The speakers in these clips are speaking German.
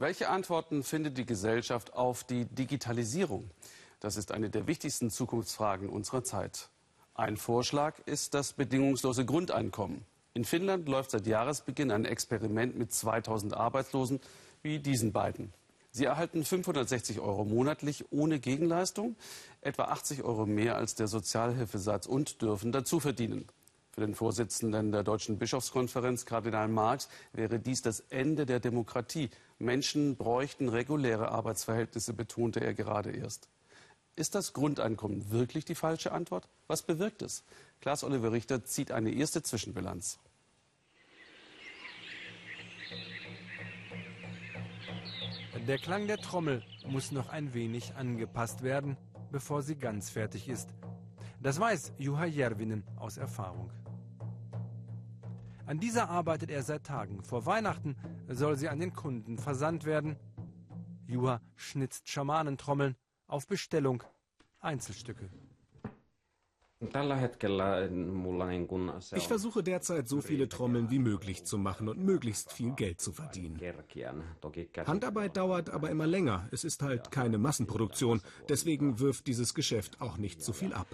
Welche Antworten findet die Gesellschaft auf die Digitalisierung? Das ist eine der wichtigsten Zukunftsfragen unserer Zeit. Ein Vorschlag ist das bedingungslose Grundeinkommen. In Finnland läuft seit Jahresbeginn ein Experiment mit 2000 Arbeitslosen wie diesen beiden. Sie erhalten 560 Euro monatlich ohne Gegenleistung, etwa 80 Euro mehr als der Sozialhilfesatz und dürfen dazu verdienen. Für den Vorsitzenden der Deutschen Bischofskonferenz, Kardinal Marx, wäre dies das Ende der Demokratie. Menschen bräuchten reguläre Arbeitsverhältnisse, betonte er gerade erst. Ist das Grundeinkommen wirklich die falsche Antwort? Was bewirkt es? Klaas Oliver Richter zieht eine erste Zwischenbilanz. Der Klang der Trommel muss noch ein wenig angepasst werden, bevor sie ganz fertig ist. Das weiß Juha Järvinen aus Erfahrung. An dieser arbeitet er seit Tagen. Vor Weihnachten soll sie an den Kunden versandt werden. Juha schnitzt Schamanentrommeln auf Bestellung Einzelstücke. Ich versuche derzeit so viele Trommeln wie möglich zu machen und möglichst viel Geld zu verdienen. Handarbeit dauert aber immer länger. Es ist halt keine Massenproduktion. Deswegen wirft dieses Geschäft auch nicht so viel ab.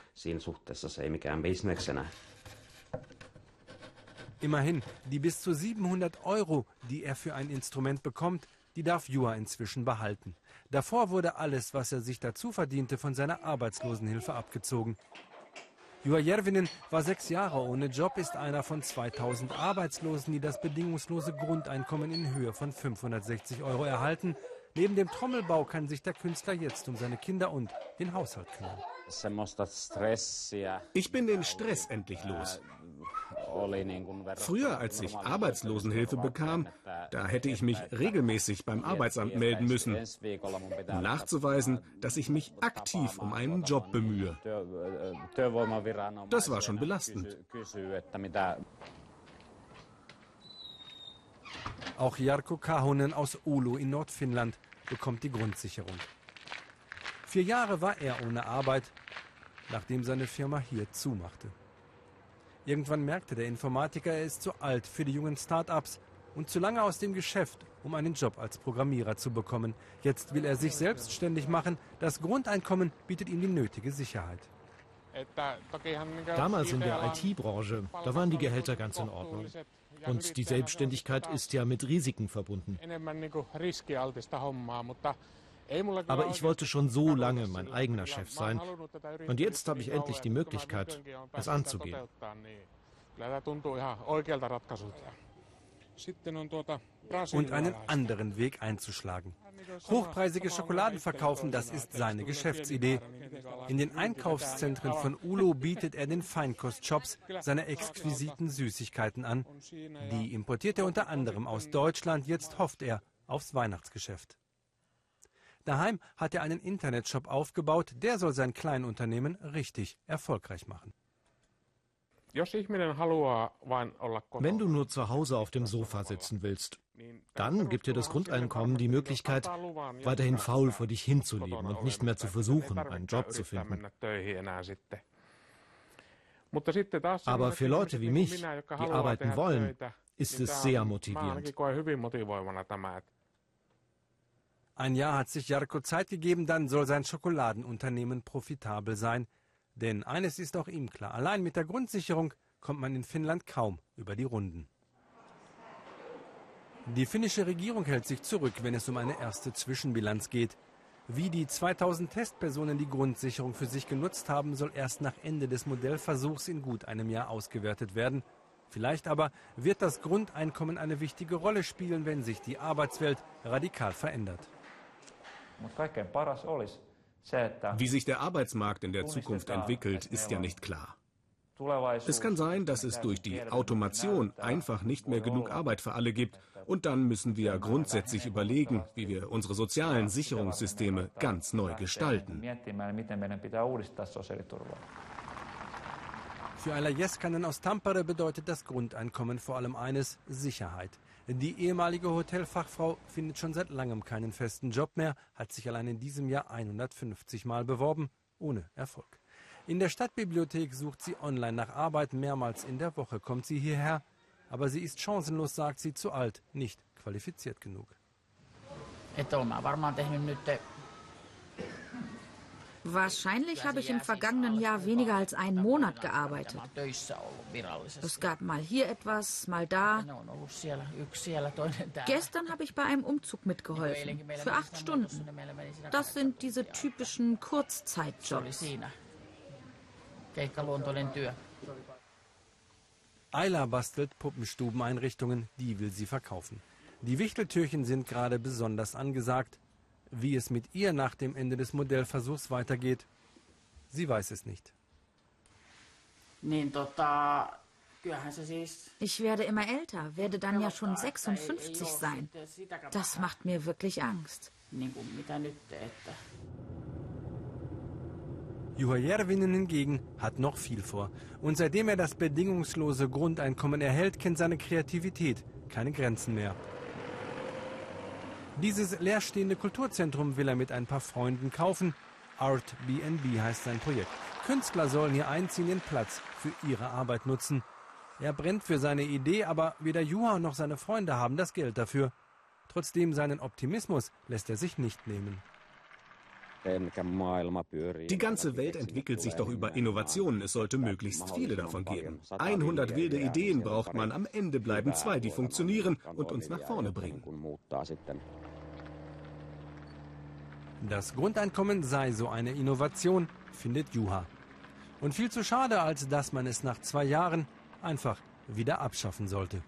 Immerhin, die bis zu 700 Euro, die er für ein Instrument bekommt, die darf Jua inzwischen behalten. Davor wurde alles, was er sich dazu verdiente, von seiner Arbeitslosenhilfe abgezogen. Juha Järvinen war sechs Jahre ohne Job, ist einer von 2000 Arbeitslosen, die das bedingungslose Grundeinkommen in Höhe von 560 Euro erhalten. Neben dem Trommelbau kann sich der Künstler jetzt um seine Kinder und den Haushalt kümmern. Ich bin den Stress endlich los. Früher, als ich Arbeitslosenhilfe bekam, da hätte ich mich regelmäßig beim Arbeitsamt melden müssen, um nachzuweisen, dass ich mich aktiv um einen Job bemühe. Das war schon belastend. Auch Jarko Kahonen aus Oulu in Nordfinnland bekommt die Grundsicherung. Vier Jahre war er ohne Arbeit, nachdem seine Firma hier zumachte. Irgendwann merkte der Informatiker, er ist zu alt für die jungen Start-ups und zu lange aus dem Geschäft, um einen Job als Programmierer zu bekommen. Jetzt will er sich selbstständig machen. Das Grundeinkommen bietet ihm die nötige Sicherheit. Damals in der IT-Branche, da waren die Gehälter ganz in Ordnung. Und die Selbstständigkeit ist ja mit Risiken verbunden. Aber ich wollte schon so lange mein eigener Chef sein. Und jetzt habe ich endlich die Möglichkeit, es anzugehen. Und einen anderen Weg einzuschlagen. Hochpreisige Schokoladen verkaufen, das ist seine Geschäftsidee. In den Einkaufszentren von Ulo bietet er den Feinkostshops seine exquisiten Süßigkeiten an. Die importiert er unter anderem aus Deutschland. Jetzt hofft er aufs Weihnachtsgeschäft. Daheim hat er einen Internetshop aufgebaut, der soll sein Kleinunternehmen richtig erfolgreich machen. Wenn du nur zu Hause auf dem Sofa sitzen willst, dann gibt dir das Grundeinkommen die Möglichkeit, weiterhin faul vor dich hinzuleben und nicht mehr zu versuchen, einen Job zu finden. Aber für Leute wie mich, die arbeiten wollen, ist es sehr motivierend. Ein Jahr hat sich Jarko Zeit gegeben, dann soll sein Schokoladenunternehmen profitabel sein. Denn eines ist auch ihm klar, allein mit der Grundsicherung kommt man in Finnland kaum über die Runden. Die finnische Regierung hält sich zurück, wenn es um eine erste Zwischenbilanz geht. Wie die 2000 Testpersonen die Grundsicherung für sich genutzt haben, soll erst nach Ende des Modellversuchs in gut einem Jahr ausgewertet werden. Vielleicht aber wird das Grundeinkommen eine wichtige Rolle spielen, wenn sich die Arbeitswelt radikal verändert. Wie sich der Arbeitsmarkt in der Zukunft entwickelt, ist ja nicht klar. Es kann sein, dass es durch die Automation einfach nicht mehr genug Arbeit für alle gibt. Und dann müssen wir grundsätzlich überlegen, wie wir unsere sozialen Sicherungssysteme ganz neu gestalten. Für Ayla Jeskanen aus Tampere bedeutet das Grundeinkommen vor allem eines, Sicherheit. Die ehemalige Hotelfachfrau findet schon seit langem keinen festen Job mehr, hat sich allein in diesem Jahr 150 Mal beworben, ohne Erfolg. In der Stadtbibliothek sucht sie online nach Arbeit, mehrmals in der Woche kommt sie hierher, aber sie ist chancenlos, sagt sie, zu alt, nicht qualifiziert genug. Wahrscheinlich habe ich im vergangenen Jahr weniger als einen Monat gearbeitet. Es gab mal hier etwas, mal da. Gestern habe ich bei einem Umzug mitgeholfen. Für acht Stunden. Das sind diese typischen Kurzzeitjobs. Ayla bastelt Puppenstubeneinrichtungen, die will sie verkaufen. Die Wichteltürchen sind gerade besonders angesagt. Wie es mit ihr nach dem Ende des Modellversuchs weitergeht, sie weiß es nicht. Ich werde immer älter, werde dann ja schon 56 sein. Das macht mir wirklich Angst. Juha Järvinen hingegen hat noch viel vor. Und seitdem er das bedingungslose Grundeinkommen erhält, kennt seine Kreativität keine Grenzen mehr. Dieses leerstehende Kulturzentrum will er mit ein paar Freunden kaufen. Art BNB heißt sein Projekt. Künstler sollen hier einziehen, den Platz für ihre Arbeit nutzen. Er brennt für seine Idee, aber weder Juha noch seine Freunde haben das Geld dafür. Trotzdem seinen Optimismus lässt er sich nicht nehmen. Die ganze Welt entwickelt sich doch über Innovationen. Es sollte möglichst viele davon geben. 100 wilde Ideen braucht man. Am Ende bleiben zwei, die funktionieren und uns nach vorne bringen. Das Grundeinkommen sei so eine Innovation, findet Juha. Und viel zu schade, als dass man es nach zwei Jahren einfach wieder abschaffen sollte.